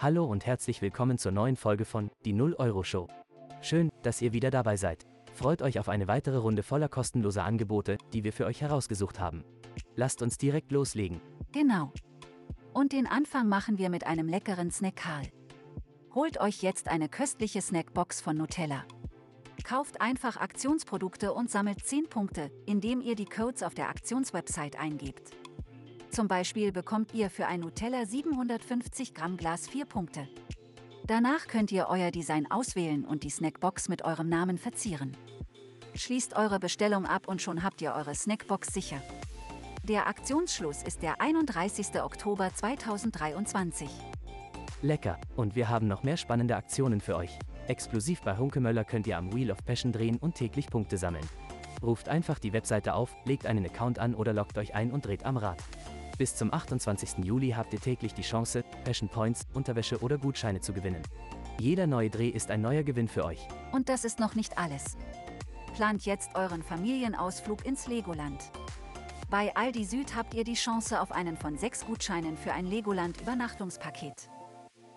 Hallo und herzlich willkommen zur neuen Folge von Die 0 Euro Show. Schön, dass ihr wieder dabei seid. Freut euch auf eine weitere Runde voller kostenloser Angebote, die wir für euch herausgesucht haben. Lasst uns direkt loslegen. Genau. Und den Anfang machen wir mit einem leckeren Snackal. Holt euch jetzt eine köstliche Snackbox von Nutella. Kauft einfach Aktionsprodukte und sammelt 10 Punkte, indem ihr die Codes auf der Aktionswebsite eingebt. Zum Beispiel bekommt ihr für ein Nutella 750 Gramm Glas 4 Punkte. Danach könnt ihr euer Design auswählen und die Snackbox mit eurem Namen verzieren. Schließt eure Bestellung ab und schon habt ihr eure Snackbox sicher. Der Aktionsschluss ist der 31. Oktober 2023. Lecker, und wir haben noch mehr spannende Aktionen für euch. Exklusiv bei Hunkemöller könnt ihr am Wheel of Passion drehen und täglich Punkte sammeln. Ruft einfach die Webseite auf, legt einen Account an oder loggt euch ein und dreht am Rad. Bis zum 28. Juli habt ihr täglich die Chance, Passion Points, Unterwäsche oder Gutscheine zu gewinnen. Jeder neue Dreh ist ein neuer Gewinn für euch. Und das ist noch nicht alles. Plant jetzt euren Familienausflug ins Legoland. Bei Aldi Süd habt ihr die Chance auf einen von sechs Gutscheinen für ein Legoland Übernachtungspaket.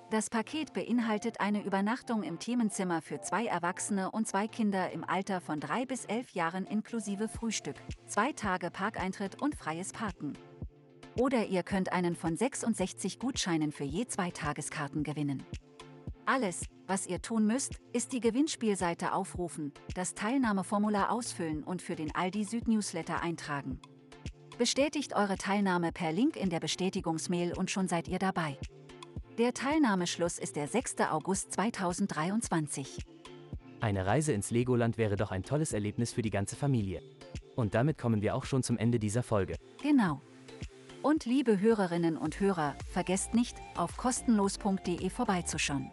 Das Paket beinhaltet eine Übernachtung im Themenzimmer für zwei Erwachsene und zwei Kinder im Alter von drei bis elf Jahren inklusive Frühstück, zwei Tage Parkeintritt und freies Parken. Oder ihr könnt einen von 66 Gutscheinen für je zwei Tageskarten gewinnen. Alles, was ihr tun müsst, ist die Gewinnspielseite aufrufen, das Teilnahmeformular ausfüllen und für den Aldi Süd Newsletter eintragen. Bestätigt eure Teilnahme per Link in der Bestätigungsmail und schon seid ihr dabei. Der Teilnahmeschluss ist der 6. August 2023. Eine Reise ins Legoland wäre doch ein tolles Erlebnis für die ganze Familie. Und damit kommen wir auch schon zum Ende dieser Folge. Genau. Und liebe Hörerinnen und Hörer, vergesst nicht, auf kostenlos.de vorbeizuschauen.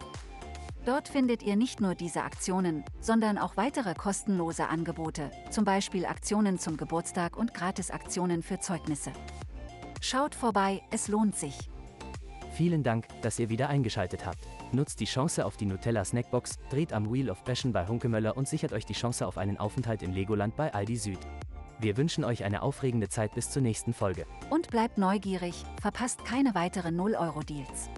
Dort findet ihr nicht nur diese Aktionen, sondern auch weitere kostenlose Angebote, zum Beispiel Aktionen zum Geburtstag und Gratisaktionen für Zeugnisse. Schaut vorbei, es lohnt sich. Vielen Dank, dass ihr wieder eingeschaltet habt. Nutzt die Chance auf die Nutella Snackbox, dreht am Wheel of Passion bei Hunkemöller und sichert euch die Chance auf einen Aufenthalt im Legoland bei Aldi Süd. Wir wünschen euch eine aufregende Zeit bis zur nächsten Folge. Und bleibt neugierig, verpasst keine weiteren 0-Euro-Deals.